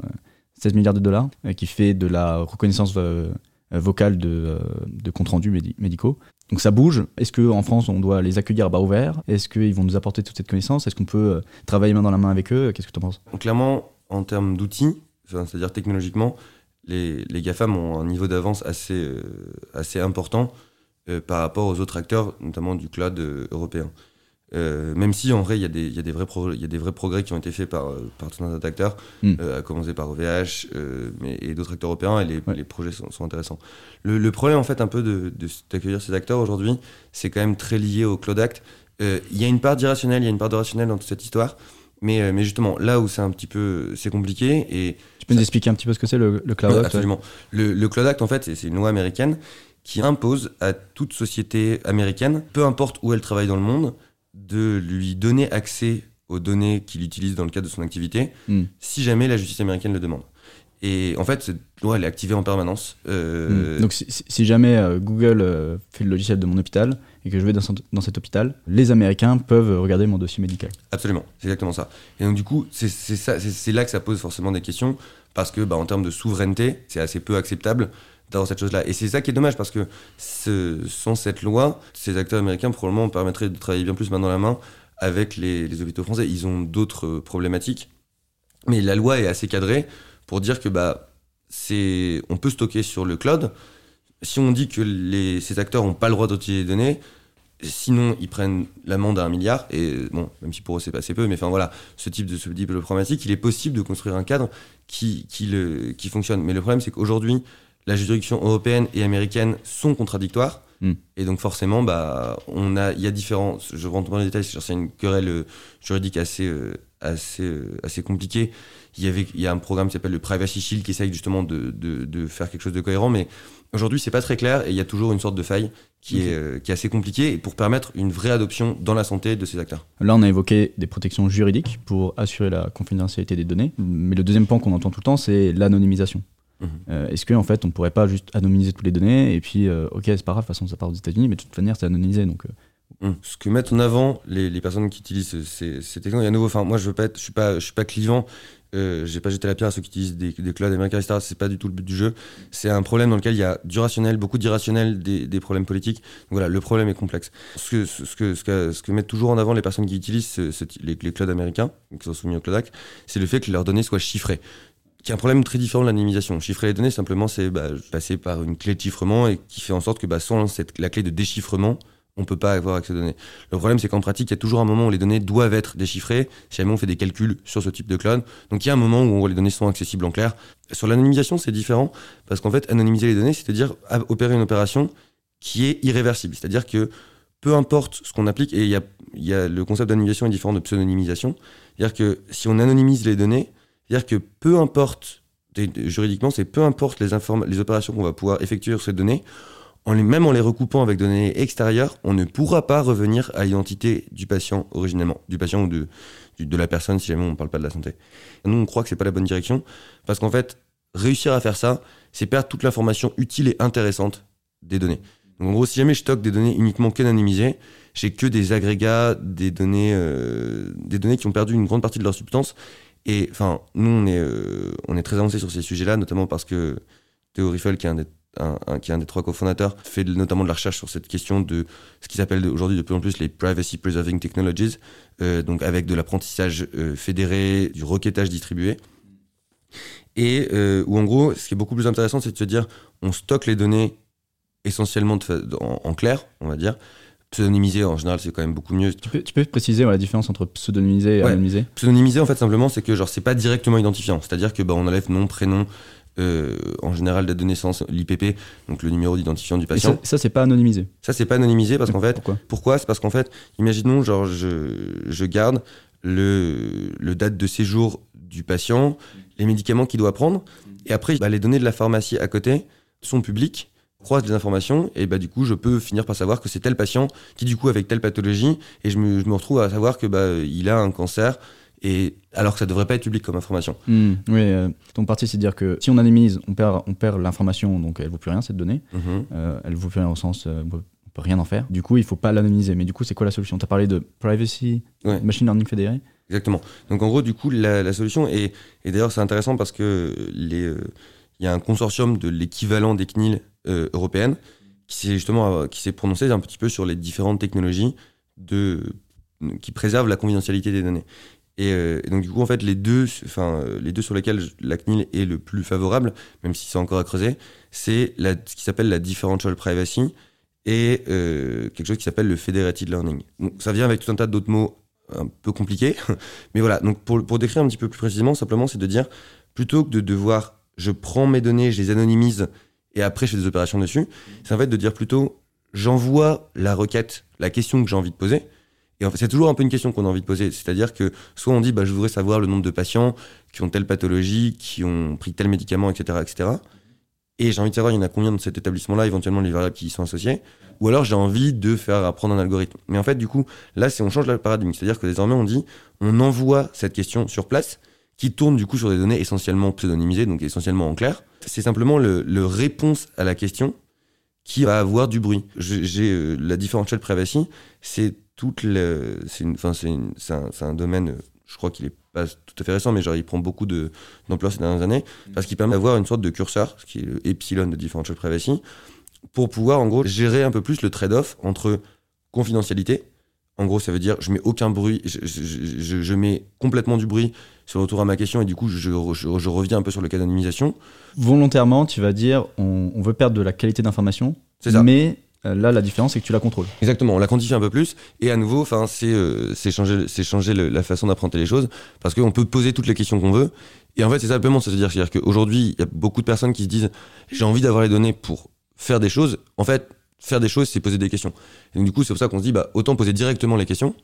16 milliards de dollars, euh, qui fait de la reconnaissance euh, vocale de, euh, de comptes rendus médicaux. Donc ça bouge. Est-ce qu'en France, on doit les accueillir à bas ouvert Est-ce qu'ils vont nous apporter toute cette connaissance? Est-ce qu'on peut travailler main dans la main avec eux? Qu'est-ce que tu en penses Clairement, en termes d'outils, c'est-à-dire technologiquement, les, les, GAFAM ont un niveau d'avance assez, assez important par rapport aux autres acteurs, notamment du cloud européen. Euh, même si en vrai il y, a des, y, vrais y a des vrais progrès qui ont été faits par, euh, par tout un tas d'acteurs, mm. euh, à commencer par OVH mais, et d'autres acteurs européens, et les, les projets sont, sont, intéressants. Le, le, problème en fait un peu de, d'accueillir ces acteurs aujourd'hui, c'est quand même très lié au Cloud Act. Il y a une part d'irrationnel, il y a une part de rationnel dans toute cette histoire, mais, mais justement là où c'est un petit peu c'est compliqué et tu peux nous expliquer un petit peu ce que c'est le, le Cloud Act Absolument. Le, le, Cloud Act en fait c'est une loi américaine qui impose à toute société américaine, peu importe où elle travaille dans le monde, de lui donner accès aux données qu'il utilise dans le cadre de son activité, hmm. si jamais la justice américaine le demande. Et en fait, cette loi, elle est activée en permanence. Euh, hmm. Donc, si, jamais euh, Google euh, fait le logiciel de mon hôpital et que je vais dans, dans, cet hôpital, les Américains peuvent regarder mon dossier médical. Absolument, c'est exactement ça. Et donc, du coup, c'est là que ça pose forcément des questions, parce que, bah, en termes de souveraineté, c'est assez peu acceptable d'avoir cette chose-là. Et c'est ça qui est dommage parce que sans cette loi, ces acteurs américains probablement permettraient de travailler bien plus main dans la main avec les, les hôpitaux français. Ils ont d'autres problématiques, mais la loi est assez cadrée pour dire que bah c'est on peut stocker sur le cloud. Si on dit que les, ces acteurs n'ont pas le droit d'utiliser les données, Sinon, ils prennent l'amende à un milliard, et bon, même si pour eux c'est pas assez peu, mais enfin voilà, ce type de, ce type de problématique, il est possible de construire un cadre qui, qui, le, qui fonctionne. Mais le problème, c'est qu'aujourd'hui, la juridiction européenne et américaine sont contradictoires. Hmm. Et donc forcément, bah, on a, il y a différents. Je rentre dans les détails, c'est une querelle euh, juridique assez, euh, assez, euh, assez compliquée. Il y avait, il y a un programme qui s'appelle le Privacy Shield qui essaye justement de, de, de faire quelque chose de cohérent, mais aujourd'hui c'est pas très clair et il y a toujours une sorte de faille qui, est, qui est assez compliquée pour permettre une vraie adoption dans la santé de ces acteurs. Là, on a évoqué des protections juridiques pour assurer la confidentialité des données, mais le deuxième point qu'on entend tout le temps, c'est l'anonymisation. Euh, est-ce qu'en en fait on pourrait pas juste anonymiser toutes les données et puis euh, ok c'est pas grave de toute façon ça part aux États-Unis mais de toute manière c'est anonymisé donc euh. mhm. ce que mettent en avant les, personnes qui utilisent ces, ces technologies, à nouveau, moi je veux pas être, je suis pas, je suis pas clivant, j'ai pas jeté la pierre à ceux qui utilisent des, des clouds américains, etc. C'est pas du tout le but du jeu. C'est un problème dans lequel il y a du rationnel, beaucoup d'irrationnel, des, des, problèmes politiques. Donc voilà, le problème est complexe. Ce que, ce que, ce que, ce que mettent toujours en avant les personnes qui utilisent les, les clouds américains, qui sont soumis au cloud act, c'est le fait que leurs données soient chiffrées qui est un problème très différent de l'anonymisation. Chiffrer les données, simplement, c'est bah, passer par une clé de chiffrement et qui fait en sorte que bah, sans la clé de déchiffrement, on peut pas avoir accès aux données. Le problème, c'est qu'en pratique, il y a toujours un moment où les données doivent être déchiffrées, si jamais on fait des calculs sur ce type de cloud. Donc il y a un moment où les données sont accessibles en clair. Sur l'anonymisation, c'est différent, parce qu'en fait, anonymiser les données, c'est-à-dire opérer une opération qui est irréversible. C'est-à-dire que peu importe ce qu'on applique, et il y a, y a, le concept d'anonymisation est différent de pseudonymisation. C'est-à-dire que si on anonymise les données, c'est-à-dire que peu importe, juridiquement, c'est peu importe les, les opérations qu'on va pouvoir effectuer sur ces données, en les, même en les recoupant avec données extérieures, on ne pourra pas revenir à l'identité du patient originellement, du patient ou de, de la personne si jamais on ne parle pas de la santé. Nous, on croit que c'est pas la bonne direction, parce qu'en fait, réussir à faire ça, c'est perdre toute l'information utile et intéressante des données. Donc en gros, si jamais je stocke des données uniquement qu'anonymisées, j'ai que des agrégats, des données, euh, des données qui ont perdu une grande partie de leur substance et enfin, nous, on est, euh, on est très avancé sur ces sujets-là, notamment parce que Théo Riffel, qui est un des, qui est un des trois cofondateurs, fait notamment de la recherche sur cette question de ce qui s'appelle aujourd'hui de plus en plus les Privacy Preserving Technologies, euh, donc avec de l'apprentissage euh, fédéré, du requêtage distribué. Et où en gros, ce qui est beaucoup plus intéressant, c'est de se dire, on stocke les données essentiellement en clair, on va dire, Pseudonymiser, en général, c'est quand même beaucoup mieux. Tu peux, tu peux préciser la différence entre pseudonymiser et anonymiser Pseudonymiser, en fait, simplement, c'est que genre c'est pas directement identifiant. C'est-à-dire que bah, on enlève nom, prénom, euh, en général date de naissance, l'IPP, donc le numéro d'identifiant du patient. ça, c'est pas anonymisé. Ça, c'est pas anonymisé parce qu'en fait, pourquoi, pourquoi? C'est parce qu'en fait, imaginons, genre, je, je garde le, le date de séjour du patient, les médicaments qu'il doit prendre. Et après, bah, les données de la pharmacie à côté sont publiques croise des informations et bah du coup je peux finir par savoir que c'est tel patient qui du coup avec telle pathologie et je me, je me retrouve à savoir que bah il a un cancer et alors que ça devrait pas être public comme information. Hmm, oui, euh, ton parti c'est de dire que si on anonymise, on perd, on perd l'information, donc elle vaut plus rien cette donnée. Mhm. Euh, elle vaut plus rien au sens, euh, on peut rien en faire. Du coup, il faut pas l'anonymiser. Mais du coup, c'est quoi la solution? Tu as parlé de privacy, Ouais. machine learning fédéré. Exactement. Donc en gros, du coup, la, la solution, et, et d'ailleurs c'est intéressant parce que les, euh, il y a un consortium de l'équivalent des CNIL euh, européennes qui s'est justement euh, qui s'est prononcé un petit peu sur les différentes technologies de, qui préservent la confidentialité des données. Et, euh, donc du coup, en fait, les deux, enfin, les deux sur lesquels la CNIL est le plus favorable, même si c'est encore à creuser, c'est ce qui s'appelle la differential privacy et quelque chose qui s'appelle le federated learning. Donc, ça vient avec tout un tas d'autres mots un peu compliqués, mais voilà. Donc pour, pour décrire un petit peu plus précisément, simplement, c'est de dire plutôt que de devoir, je prends mes données, je les anonymise et après je fais des opérations dessus, c'est en fait de dire plutôt, j'envoie la requête, la question que j'ai envie de poser. Et en fait, c'est toujours un peu une question qu'on a envie de poser. C'est-à-dire que soit on dit, bah, je voudrais savoir le nombre de patients qui ont telle pathologie, qui ont pris tel médicament, etc., etc. Et j'ai envie de savoir, il y en a combien dans cet établissement-là, éventuellement les variables qui y sont associées. Ou alors j'ai envie de faire apprendre un algorithme. Mais en fait, du coup, là, c'est on change le paradigme. C'est-à-dire que désormais, on dit, on envoie cette question sur place, qui tourne du coup sur des données essentiellement pseudonymisées, donc essentiellement en clair. C'est simplement le, le réponse à la question qui va avoir du bruit. J'ai euh, la differential privacy, c'est toute le, c'est une, enfin c'est une- c'est un, c'est un domaine, euh, je crois qu'il est pas tout à fait récent, mais genre il prend beaucoup de d'ampleur ces dernières années parce qu'il permet d'avoir une sorte de curseur, ce qui est le epsilon de differential privacy, pour pouvoir en gros gérer un peu plus le trade-off entre confidentialité. En gros, ça veut dire je mets aucun bruit, je, je- je- je mets complètement du bruit sur le retour à ma question et du coup je, reviens un peu sur le cas d'anonymisation. Volontairement, tu vas dire, on, on veut perdre de la qualité d'information, C'est ça. mais euh, là, la différence, c'est que tu la contrôles. Exactement, on la quantifie un peu plus et à nouveau, c'est euh, c'est changer, changer le- la façon d'apprendre les choses parce qu'on peut poser toutes les questions qu'on veut et en fait c'est simplement c'est-à-dire c'est-à-dire qu'aujourd'hui il y a beaucoup de personnes qui se disent j'ai envie d'avoir les données pour faire des choses. En fait, faire des choses c'est poser des questions. Et donc du coup c'est pour ça qu'on se dit bah autant poser directement les questions.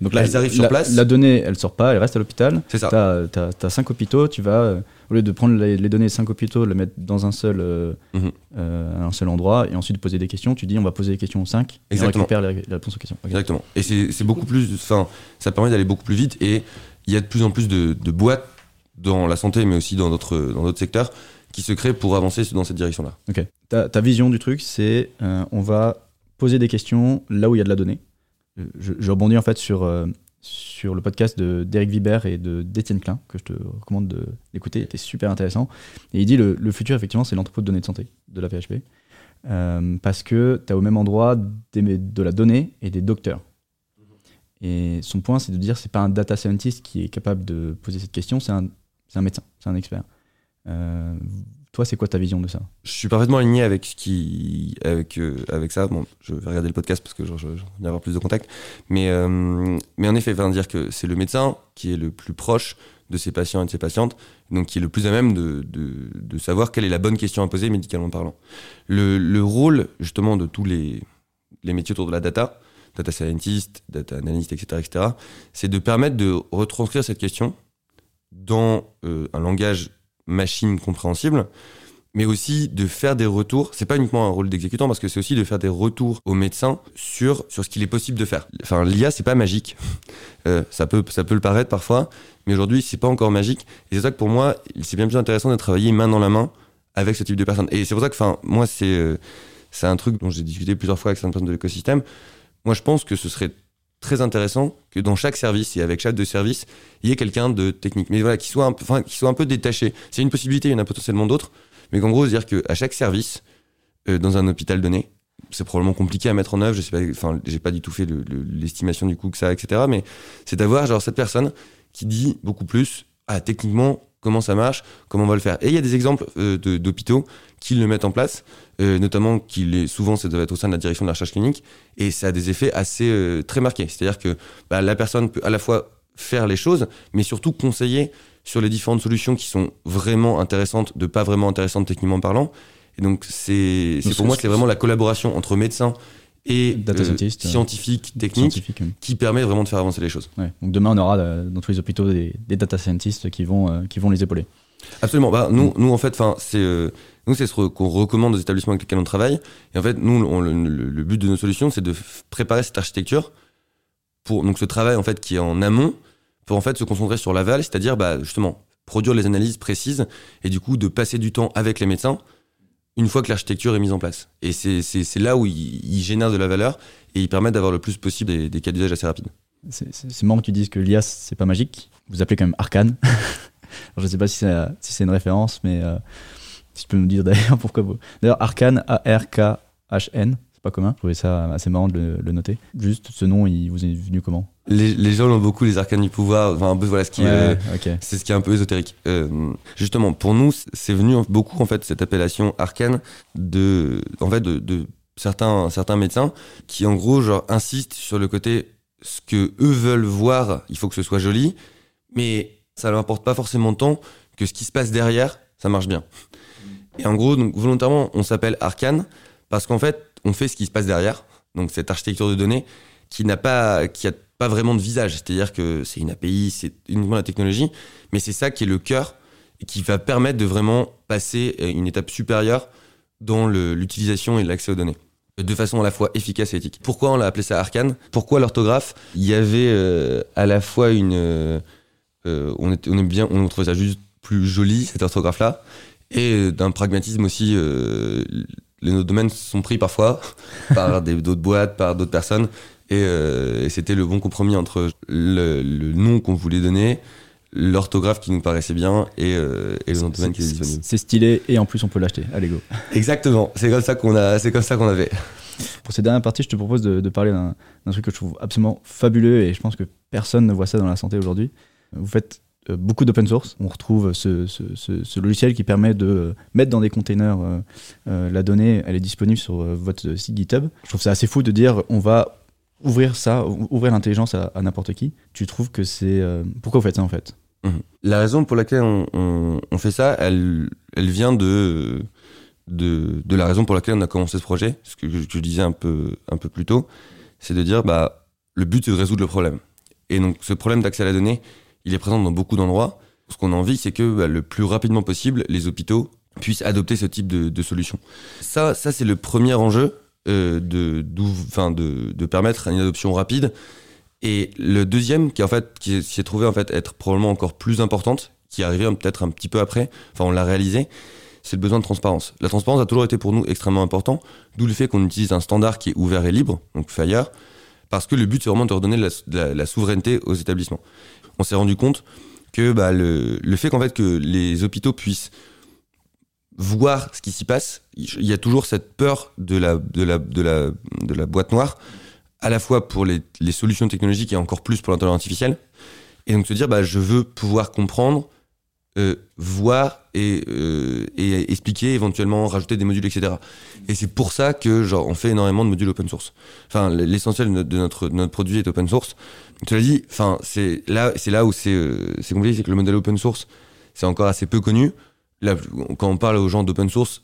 Donc Là, ils arrivent sur la, place. La donnée, elle sort pas, elle reste à l'hôpital. C'est ça. T'as as, cinq hôpitaux, tu vas, euh, au lieu de prendre les, les données des cinq hôpitaux, les mettre dans un seul, euh, Mhm. euh, un seul endroit, et ensuite poser des questions, tu dis on va poser des questions aux cinq, et on Exactement. récupère les, les réponses aux questions. Exactement. Et c'est beaucoup plus, enfin ça permet d'aller beaucoup plus vite et il y a de plus en plus de, de boîtes dans la santé mais aussi dans d'autres secteurs qui se créent pour avancer dans cette direction-là. Ok. Ta, vision du truc, c'est euh, on va poser des questions là où il y a de la donnée. Euh, Je, rebondis en fait sur, euh, sur le podcast de d'Eric Viber et de d'Étienne Klein, que je te recommande de- d'écouter, c'était super intéressant. Et il dit le, le futur, effectivement, c'est l'entrepôt de données de santé de la PHP. Euh, parce que tu as au même endroit des- de la donnée et des docteurs. Et son point, c'est de dire c'est pas un data scientist qui est capable de poser cette question, c'est un, c'est un médecin, c'est un expert. Euh, toi, c'est quoi ta vision de ça? Je suis parfaitement aligné avec avec, euh, avec ça. Bon, je vais regarder le podcast parce que je, je, je vais avoir plus de contacts. Mais, euh, mais en effet, enfin, dire que c'est le médecin qui est le plus proche de ses patients et de ses patientes, donc qui est le plus à même de, de, savoir quelle est la bonne question à poser médicalement parlant. Le, le rôle justement de tous les, les métiers autour de la data, data scientist, data analyst, etc., etc., c'est de permettre de retranscrire cette question dans un langage machine compréhensible, mais aussi de faire des retours. C'est pas uniquement un rôle d'exécutant, parce que c'est aussi de faire des retours aux médecins sur, sur ce qu'il est possible de faire. Enfin, l'IA, c'est pas magique. Euh, ça, peut, ça peut le paraître parfois, mais aujourd'hui, c'est pas encore magique. Et c'est ça que pour moi, c'est bien plus intéressant de travailler main dans la main avec ce type de personnes. Et c'est pour ça que, enfin, moi, c'est euh, un truc dont j'ai discuté plusieurs fois avec certaines personnes de l'écosystème. Moi, je pense que ce serait très intéressant que dans chaque service et avec chaque de services, il y ait quelqu'un de technique, mais voilà, qui soit un peu, enfin, qui soit un peu détaché. C'est une possibilité, il y en a potentiellement d'autres, mais qu'en gros, dire qu'à chaque service, euh, dans un hôpital donné, c'est probablement compliqué à mettre en œuvre, je sais pas, enfin, j'ai pas du tout fait le- le- l'estimation du coût que ça, etc., mais c'est d'avoir, genre, cette personne qui dit beaucoup plus, ah, techniquement, comment ça marche, comment on va le faire. Et il y a des exemples euh, d'hôpitaux qui le mettent en place, euh, notamment qu'il est souvent ça doit être au sein de la direction de la recherche clinique, et ça a des effets assez euh, très marqués. C'est-à-dire que bah, la personne peut à la fois faire les choses, mais surtout conseiller sur les différentes solutions qui sont vraiment intéressantes, de pas vraiment intéressantes techniquement parlant. Et donc c'est pour moi c'est vraiment la collaboration entre médecins et Data euh, scientist, euh, Scientifique. oui. qui permet vraiment de faire avancer les choses. Ouais. Donc demain, on aura euh, dans tous les hôpitaux des, des data scientists qui vont, euh, qui vont les épauler. Absolument. Bah, nous, nous en fait, c'est euh, nous c'est ce qu'on recommande aux établissements avec lesquels on travaille. Et en fait, nous, on- le, le- le but de nos solutions, c'est de préparer cette architecture pour donc ce travail en fait qui est en amont pour en fait se concentrer sur l'aval, c'est-à-dire bah, justement produire les analyses précises et du coup de passer du temps avec les médecins une fois que l'architecture est mise en place. Et c'est là où ils, génèrent de la valeur et ils permettent d'avoir le plus possible des, cas d'usage assez rapides. C'est- marrant que tu dises que l'IA, c'est pas magique. Vous appelez quand même Arcane. Alors, je sais pas si c'est une référence, mais euh, si tu peux nous dire d'ailleurs pourquoi vous. D'ailleurs, Arcane, A-R-K-H-N, pas commun. Je trouvais ça assez marrant de le, le noter. Juste, ce nom, il vous est venu comment? Les, les gens ont beaucoup les arcanes du pouvoir, enfin un peu voilà ce qui est... euh. C'est ce qui est un peu ésotérique. Euh, justement, pour nous, c'est venu beaucoup en fait cette appellation arcane de, en fait, de, de certains certains médecins qui en gros genre insistent sur le côté ce que eux veulent voir, il faut que ce soit joli, mais ça leur importe pas forcément tant que ce qui se passe derrière, ça marche bien. Et en gros, donc volontairement, on s'appelle arcane parce qu'en fait, on fait ce qui se passe derrière, donc cette architecture de données qui n'a pas, qui a pas vraiment de visage, c'est-à-dire que c'est une API, c'est uniquement la technologie, mais c'est ça qui est le cœur et qui va permettre de vraiment passer à une étape supérieure dans l'utilisation et l'accès aux données. De façon à la fois efficace et éthique. Pourquoi on l'a appelé ça Arcane Pourquoi l'orthographe? Il y avait euh, à la fois une... euh, euh, on, était, on bien, on trouvait ça juste plus joli, cette orthographe-là, et euh, d'un pragmatisme aussi... euh, les nos domaines sont pris parfois par d'autres boîtes, par d'autres personnes, et, euh, et c'était le bon compromis entre le, le nom qu'on voulait donner, l'orthographe qui nous paraissait bien et, euh, et le nom de domaine qui C'est- disponible. C'est stylé et en plus, on peut l'acheter. Allez, go. Exactement, c'est comme ça qu'on a, c'est comme ça qu'on avait. Pour cette dernière partie, je te propose de, de parler d'un truc que je trouve absolument fabuleux et je pense que personne ne voit ça dans la santé aujourd'hui. Vous faites beaucoup d'open source. On retrouve ce, logiciel qui permet de euh, mettre dans des containers euh, euh, la donnée. Elle est disponible sur euh, votre site GitHub. Je trouve ça assez fou de dire on va ouvrir ça, ou- ouvrir l'intelligence à, n'importe qui. Tu trouves que c'est. euh, Pourquoi vous faites ça en fait? Mhm. La raison pour laquelle on, fait ça, elle, vient de, la raison pour laquelle on a commencé ce projet, ce que, je- disais un peu, un peu plus tôt, c'est de dire bah, le but c'est de résoudre le problème. Et donc ce problème d'accès à la donnée, il est présent dans beaucoup d'endroits. Ce qu'on a envie, c'est que bah, le plus rapidement possible, les hôpitaux puissent adopter ce type de, solution. Ça, ça c'est le premier enjeu euh, de, permettre une adoption rapide. Et le deuxième, qui en fait, qui s'est trouvé en fait être probablement encore plus importante, qui est arrivé peut-être un petit peu après, enfin on l'a réalisé, c'est le besoin de transparence. La transparence a toujours été pour nous extrêmement important, d'où le fait qu'on utilise un standard qui est ouvert et libre, donc Fire, parce que le but c'est vraiment de redonner la, souveraineté aux établissements. On s'est rendu compte que bah, le, fait qu'en fait que les hôpitaux puissent voir ce qui s'y passe, il y a toujours cette peur de la, boîte noire, à la fois pour les, les solutions technologiques et encore plus pour l'intelligence artificielle. Et donc se dire, bah, je veux pouvoir comprendre, euh, voir et, euh, et expliquer, éventuellement rajouter des modules, etc. Et c'est pour ça que genre, on fait énormément de modules open source. Enfin, l'essentiel de notre, de notre, produit est open source. Tu l'as dit, enfin, c'est là, c'est là où c'est euh, compliqué, c'est que le modèle open source, c'est encore assez peu connu. Là, quand on parle aux gens d'open source,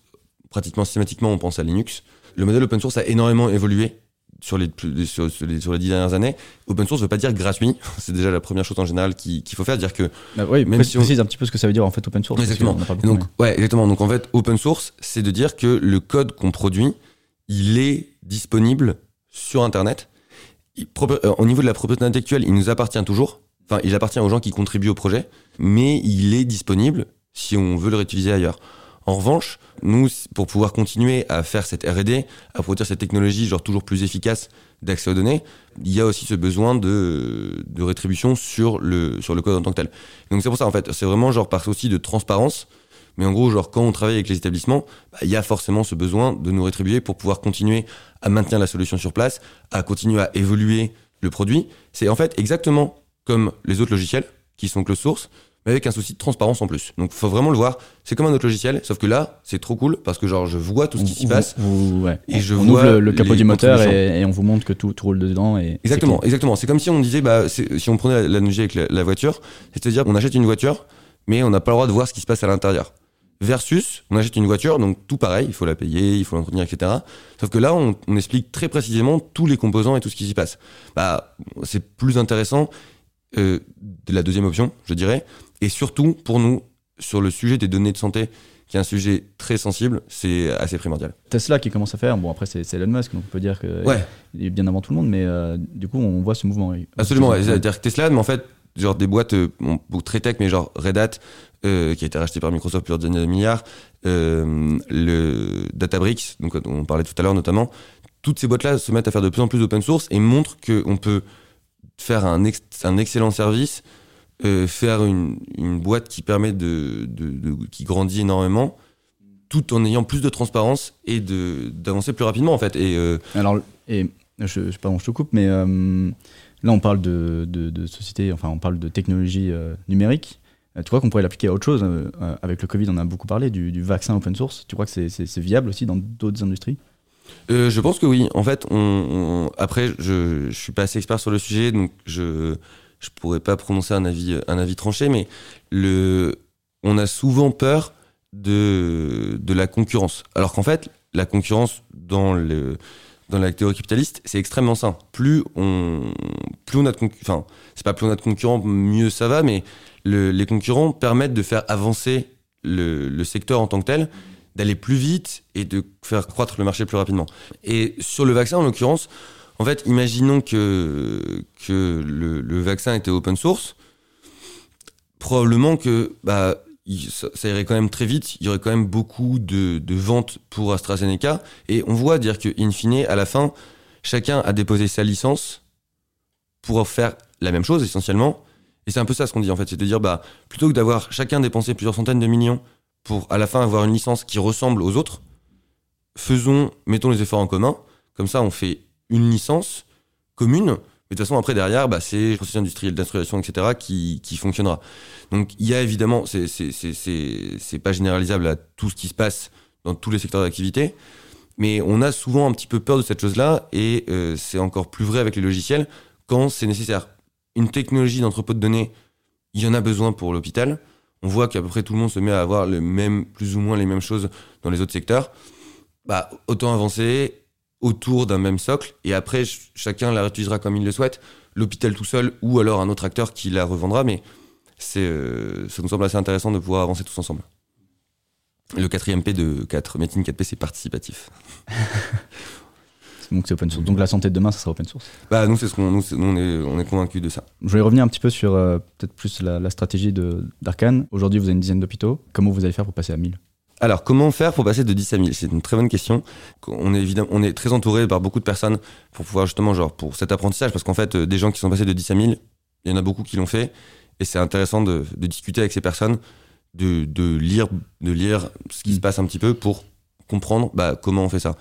pratiquement systématiquement, on pense à Linux. Le modèle open source a énormément évolué sur les, sur, sur les, sur les dix dernières années. Open source ne veut pas dire gratuit. C'est déjà la première chose en général qu'il faut faire. Dire que Bah oui, Même si on- précise un petit peu ce que ça veut dire en fait open source. Exactement. beaucoup, donc, ouais, exactement. Donc, en fait, open source, c'est de dire que le code qu'on produit, il est disponible sur Internet. Il- euh, au niveau de la propriété intellectuelle, il nous appartient toujours. Enfin, il appartient aux gens qui contribuent au projet, mais il est disponible si on veut le réutiliser ailleurs. En revanche, nous, pour pouvoir continuer à faire cette R&D, à produire cette technologie genre toujours plus efficace d'accès aux données, il y a aussi ce besoin de, rétribution sur le, code en tant que tel. Donc c'est pour ça, en fait, c'est vraiment genre par souci de transparence. Mais en gros, genre quand on travaille avec les établissements, bah, il y a forcément ce besoin de nous rétribuer pour pouvoir continuer à maintenir la solution sur place, à continuer à évoluer le produit. C'est en fait exactement comme les autres logiciels qui sont closed source, mais avec un souci de transparence en plus. Donc faut vraiment le voir. C'est comme un autre logiciel, sauf que là, c'est trop cool parce que genre je vois tout ce qui s'y passe. vous- ouais. Et je on vois ouvre le, le capot du moteur et, et on vous montre que tout, tout roule dedans. Et Exactement, c'est exactement. C'est comme si on disait, bah, si on prenait l'analogie avec la, la voiture, c'est-à-dire on achète une voiture, mais on n'a pas le droit de voir ce qui se passe à l'intérieur. Versus, on achète une voiture, donc tout pareil, il faut la payer, il faut l'entretenir, etc. Sauf que là, on, on explique très précisément tous les composants et tout ce qui s'y passe. Bah, c'est plus intéressant euh, de la deuxième option, je dirais, et surtout pour nous sur le sujet des données de santé, qui est un sujet très sensible, c'est assez primordial. Tesla qui commence à faire, bon après c'est Elon Musk, donc on peut dire qu'il est bien avant tout le monde, mais euh, du coup on voit ce mouvement. Absolument, c'est-à-dire que Tesla, mais en fait, genre des boîtes euh, très tech, mais genre Red Hat, euh, qui a été racheté par Microsoft plusieurs dizaines de milliards, le Databricks, donc on parlait tout à l'heure notamment, toutes ces boîtes-là se mettent à faire de plus en plus d'open source et montrent qu'on peut faire un, un excellent service, euh, faire une, une, boîte qui permet de, de, de, qui grandit énormément, tout en ayant plus de transparence et d'avancer plus rapidement en fait. Et euh, alors, et je, je, pardon, je te coupe, mais euh, là on parle de, de, société, enfin on parle de technologie numérique. Tu crois qu'on pourrait l'appliquer à autre chose Avec le Covid, on a beaucoup parlé du, du vaccin open source. Tu crois que c'est viable aussi dans d'autres industries? Euh, je pense que oui. En fait, on, après, je, je suis pas assez expert sur le sujet, donc je je pourrais pas prononcer un avis un avis tranché, mais le on a souvent peur de de la concurrence, alors qu'en fait, la concurrence dans le dans la théorie capitaliste, c'est extrêmement sain. Plus on plus on a de enfin, c'est pas plus on a de concurrents, mieux ça va, mais le, les concurrents permettent de faire avancer le secteur en tant que tel d'aller plus vite et de faire croître le marché plus rapidement. Et sur le vaccin, en l'occurrence, en fait, imaginons que, que le, vaccin était open source, probablement que bah, ça, irait quand même très vite, il y aurait quand même beaucoup de, de ventes pour AstraZeneca, et on voit dire que, in fine, à la fin, chacun a déposé sa licence pour faire la même chose essentiellement. Et c'est un peu ça ce qu'on dit en fait, c'est de dire bah plutôt que d'avoir chacun dépensé plusieurs centaines de millions pour à la fin avoir une licence qui ressemble aux autres, faisons, mettons les efforts en commun. Comme ça, on fait une licence commune. Mais de toute façon, après, derrière, bah, c'est le processus industriel d'instruction, etc., qui, qui fonctionnera. Donc, il y a évidemment, c'est pas généralisable à tout ce qui se passe dans tous les secteurs d'activité, mais on a souvent un petit peu peur de cette chose-là, et euh, c'est encore plus vrai avec les logiciels quand c'est nécessaire. Une technologie d'entrepôt de données, il y en a besoin pour l'hôpital on voit qu'à peu près tout le monde se met à avoir le même, plus ou moins les mêmes choses dans les autres secteurs, bah, autant avancer autour d'un même socle et après chacun la réutilisera comme il le souhaite, l'hôpital tout seul ou alors un autre acteur qui la revendra, mais euh, ça nous semble assez intéressant de pouvoir avancer tous ensemble. Le quatrième P de 4, Meeting 4P, c'est participatif. Donc c'est open source. Donc la santé de demain, ça sera open source. Bah nous c'est ce qu'on nous, on est on est convaincu de ça. Je vais revenir un petit peu sur euh, peut-être plus la, stratégie de d'Arkane. Aujourd'hui, vous avez une dizaine d'hôpitaux. Comment vous allez faire pour passer à 1000 alors, comment faire pour passer de 10 à 1000 C'est une très bonne question. On est évidemment, on est très entouré par beaucoup de personnes pour pouvoir justement, genre, pour cet apprentissage, parce qu'en fait, euh, des gens qui sont passés de 10 à 1000, il y en a beaucoup qui l'ont fait, et c'est intéressant de, de, discuter avec ces personnes, de, de, lire, de lire ce qui se mm. passe un petit peu pour comprendre bah, comment on fait ça.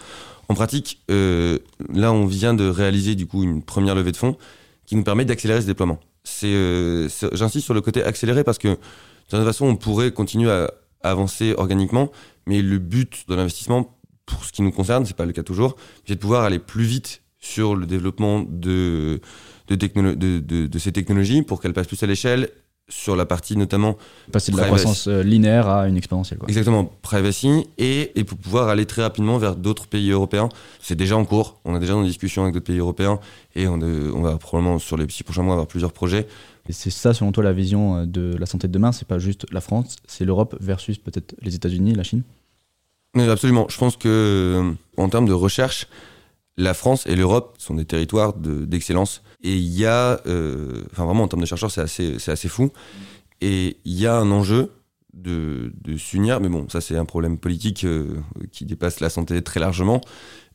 En pratique, euh, là, on vient de réaliser du coup une première levée de fonds qui nous permet d'accélérer ce déploiement. Euh, j'insiste sur le côté accéléré parce que de toute façon, on pourrait continuer à, avancer organiquement, mais le but de l'investissement, pour ce qui nous concerne, c'est pas le cas toujours, c'est de pouvoir aller plus vite sur le développement de, de, de, de ces technologies pour qu'elles passent plus à l'échelle sur la partie notamment passer de la croissance euh, linéaire à une exponentielle quoi. exactement privacy et, et pour pouvoir aller très rapidement vers d'autres pays européens. C'est déjà en cours on a déjà des discussions avec d'autres pays européens et on, on, va probablement sur les six prochains mois avoir plusieurs projets. Et c'est ça selon toi la vision euh, de la santé de demain? C'est pas juste la France c'est l'Europe versus peut-être les États-Unis la Chine? Absolument. Je pense que euh, en termes de recherche la France et l'Europe sont des territoires d'excellence. Et il y a, euh, enfin vraiment en termes de chercheurs, c'est assez, c'est assez fou. Et il y a un enjeu de, de s'unir, mais bon, ça c'est un problème politique euh, qui dépasse la santé très largement,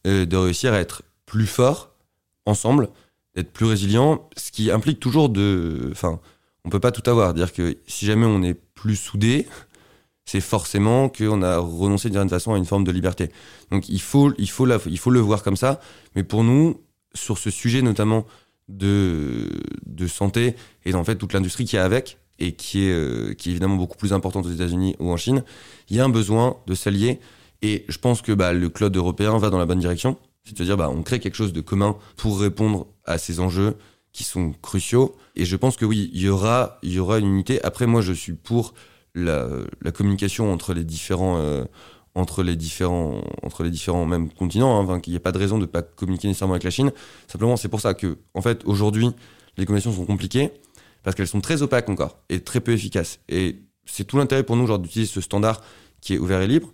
euh, de réussir à être plus fort ensemble, d'être plus résilient, ce qui implique toujours de, enfin, on peut pas tout avoir, dire que si jamais on est plus soudé, c'est forcément qu'on a renoncé d'une façon à une forme de liberté. Donc il faut, il, faut il faut le voir comme ça. Mais pour nous, sur ce sujet notamment de, de santé et en fait toute l'industrie qui est avec et qui est, euh, qui est évidemment beaucoup plus importante aux États-Unis ou en Chine, il y a un besoin de s'allier. Et je pense que bah, le cloud européen va dans la bonne direction. C'est-à-dire, bah, on crée quelque chose de commun pour répondre à ces enjeux qui sont cruciaux. Et je pense que oui, il y aura, y aura une unité. Après, moi, je suis pour la, la, communication entre les différents euh, entre les différents entre les différents même continents hein, qu'il n'y a pas de raison de ne pas communiquer nécessairement avec la Chine simplement c'est pour ça que en fait aujourd'hui les communications sont compliquées parce qu'elles sont très opaques encore et très peu efficaces et c'est tout l'intérêt pour nous d'utiliser ce standard qui est ouvert et libre,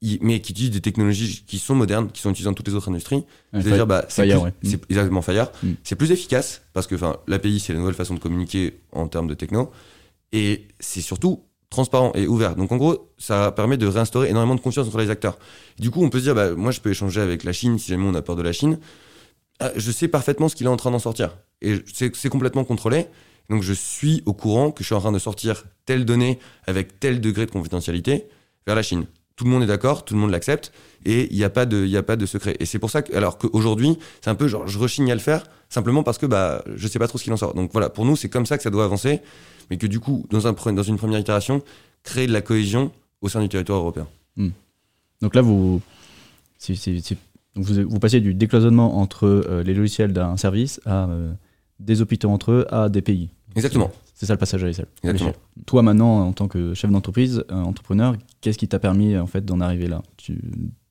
il- mais qui utilise des technologies qui sont modernes, qui sont utilisées dans toutes les autres industries. Ouais, C'est-à-dire, bah, c'est ouais. c'est exactement Fire. Mm. C'est plus efficace parce que l'API, c'est la nouvelle façon de communiquer en termes de techno. Et c'est surtout transparent et ouvert. Donc en gros, ça permet de réinstaurer énormément de confiance entre les acteurs. Du coup, on peut se dire, bah, moi, je peux échanger avec la Chine si jamais on a peur de la Chine. Ah, je sais parfaitement ce qu'il est en train d'en sortir. Et c'est c'est complètement contrôlé. Donc je suis au courant que je suis en train de sortir telle donnée avec tel degré de confidentialité vers la Chine. Tout le monde est d'accord, tout le monde l'accepte, et il n'y a, pas de- y a pas de secret. Et c'est pour ça que, alors qu'aujourd'hui, c'est un peu genre, je rechigne à le faire, simplement parce que bah, je sais pas trop ce qu'il en sort. Donc voilà, pour nous, c'est comme ça que ça doit avancer, mais que du coup, dans, un, dans une première itération, créer de la cohésion au sein du territoire européen. Donc là, vous, vous passez du décloisonnement entre euh, les logiciels d'un service à euh, des hôpitaux entre eux à des pays. Exactement. C'est ça le passage à l'échelle. Toi maintenant, en tant que chef d'entreprise, euh, entrepreneur, qu'est-ce qui t'a permis en fait d'en arriver là? Tu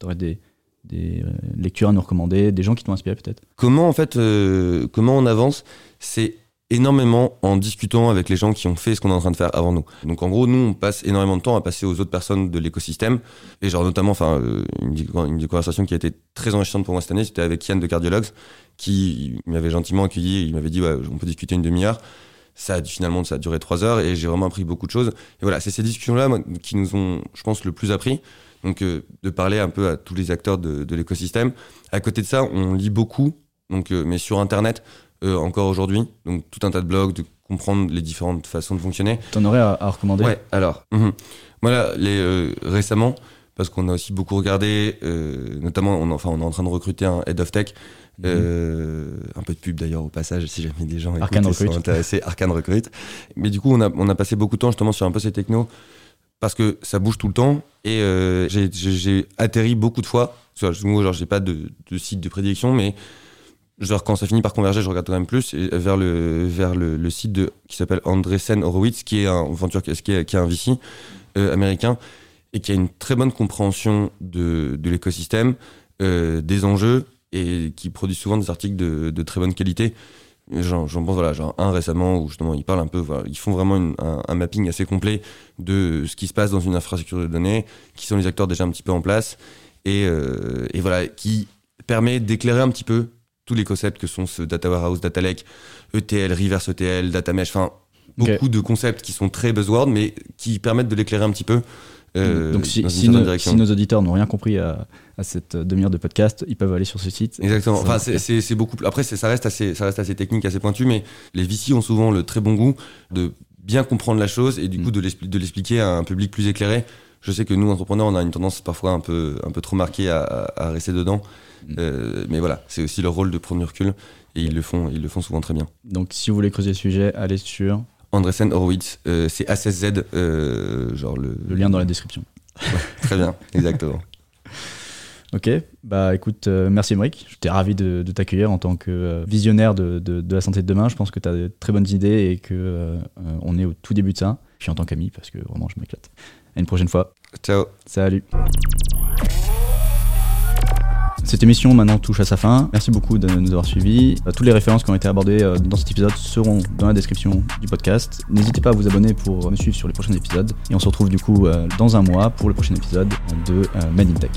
aurais des, des euh, lectures à nous recommander, des gens qui t'ont inspiré peut-être? Comment en fait, euh, comment on avance? C'est énormément en discutant avec les gens qui ont fait ce qu'on est en train de faire avant nous. Donc en gros, nous, on passe énormément de temps à passer aux autres personnes de l'écosystème. Et genre notamment, enfin, euh, une, des- une des conversations qui a été très enrichissante pour moi cette année, c'était avec Yann de Cardiologues, qui m'avait gentiment accueilli. et Il m'avait dit, ouais, on peut discuter une demi-heure. Ça a, finalement, ça a duré trois heures et j'ai vraiment appris beaucoup de choses. Et voilà, c'est ces discussions-là qui nous ont, je pense, le plus appris. Donc, euh, de parler un peu à tous les acteurs de, de l'écosystème. À côté de ça, on lit beaucoup, donc, euh, mais sur Internet, euh, encore aujourd'hui. Donc, tout un tas de blogs, de comprendre les différentes façons de fonctionner. T'en aurais à, à recommander? Ouais, alors, mhm. voilà, les, récemment, parce qu'on a aussi beaucoup regardé, notamment, on, enfin, on est en train de recruter un head of tech. Mhm. euh, un peu de pub d'ailleurs au passage, si jamais des gens écoutent sont intéressés, Arcane Recrute. Mais du coup, on a, on a passé beaucoup de temps justement sur un peu ces technos parce que ça bouge tout le temps et euh, j'ai- atterri beaucoup de fois. Moi, genre, j'ai pas de, de site de prédilection, mais genre quand ça finit par converger, je regarde quand même plus et vers le vers le, le site de qui s'appelle Andresen Horowitz, qui est un venture qui est, qui est, qui est un VC euh, américain et qui a une très bonne compréhension de, de l'écosystème, euh, des enjeux et qui produit souvent des articles de, de très bonne qualité. J'en pense voilà, genre un récemment où justement ils parlent un peu, voilà, ils font vraiment une- un, un mapping assez complet de ce qui se passe dans une infrastructure de données, qui sont les acteurs déjà un petit peu en place et, euh, et voilà, qui permet d'éclairer un petit peu tous les concepts que sont ce data warehouse, data lake, ETL, reverse ETL, data mesh, enfin beaucoup de concepts qui sont très buzzword mais qui permettent de l'éclairer un petit peu. Euh, Donc si, nos, direction. si nos auditeurs n'ont rien compris à, à cette demi-heure de podcast, ils peuvent aller sur ce site. Exactement. Enfin, c'est- beaucoup. Après, ça reste assez, ça reste assez technique, assez pointu, mais les VC ont souvent le très bon goût de bien comprendre la chose et du Mm. coup de l'expli- de l'expliquer à un public plus éclairé. Je sais que nous, entrepreneurs, on a une tendance parfois un peu, un peu trop marquée à, à- à rester dedans. Mm. Euh, mais voilà, c'est aussi leur rôle de prendre du recul et ils le font, ils le font souvent très bien. Donc si vous voulez creuser le sujet, allez sur Andresen Horowitz, euh, c'est A16Z, euh, genre le. le lien dans la description. Très bien, exactement. Ok, bah écoute, euh, merci Emric. J'étais ravi de, de t'accueillir en tant que euh, visionnaire de, de- de la santé de demain. Je pense que tu as de très bonnes idées et que euh, on est au tout début de ça. Puis en tant qu'ami, parce que vraiment je m'éclate. À une prochaine fois. Ciao. Salut. Cette émission maintenant touche à sa fin. Merci beaucoup de nous avoir suivis. Euh, Toutes les références qui ont été abordées euh, dans cet épisode seront dans la description du podcast. N'hésitez pas à vous abonner pour me suivre sur les prochains épisodes. Et on se retrouve du coup euh, dans un mois pour le prochain épisode de Made in Tech.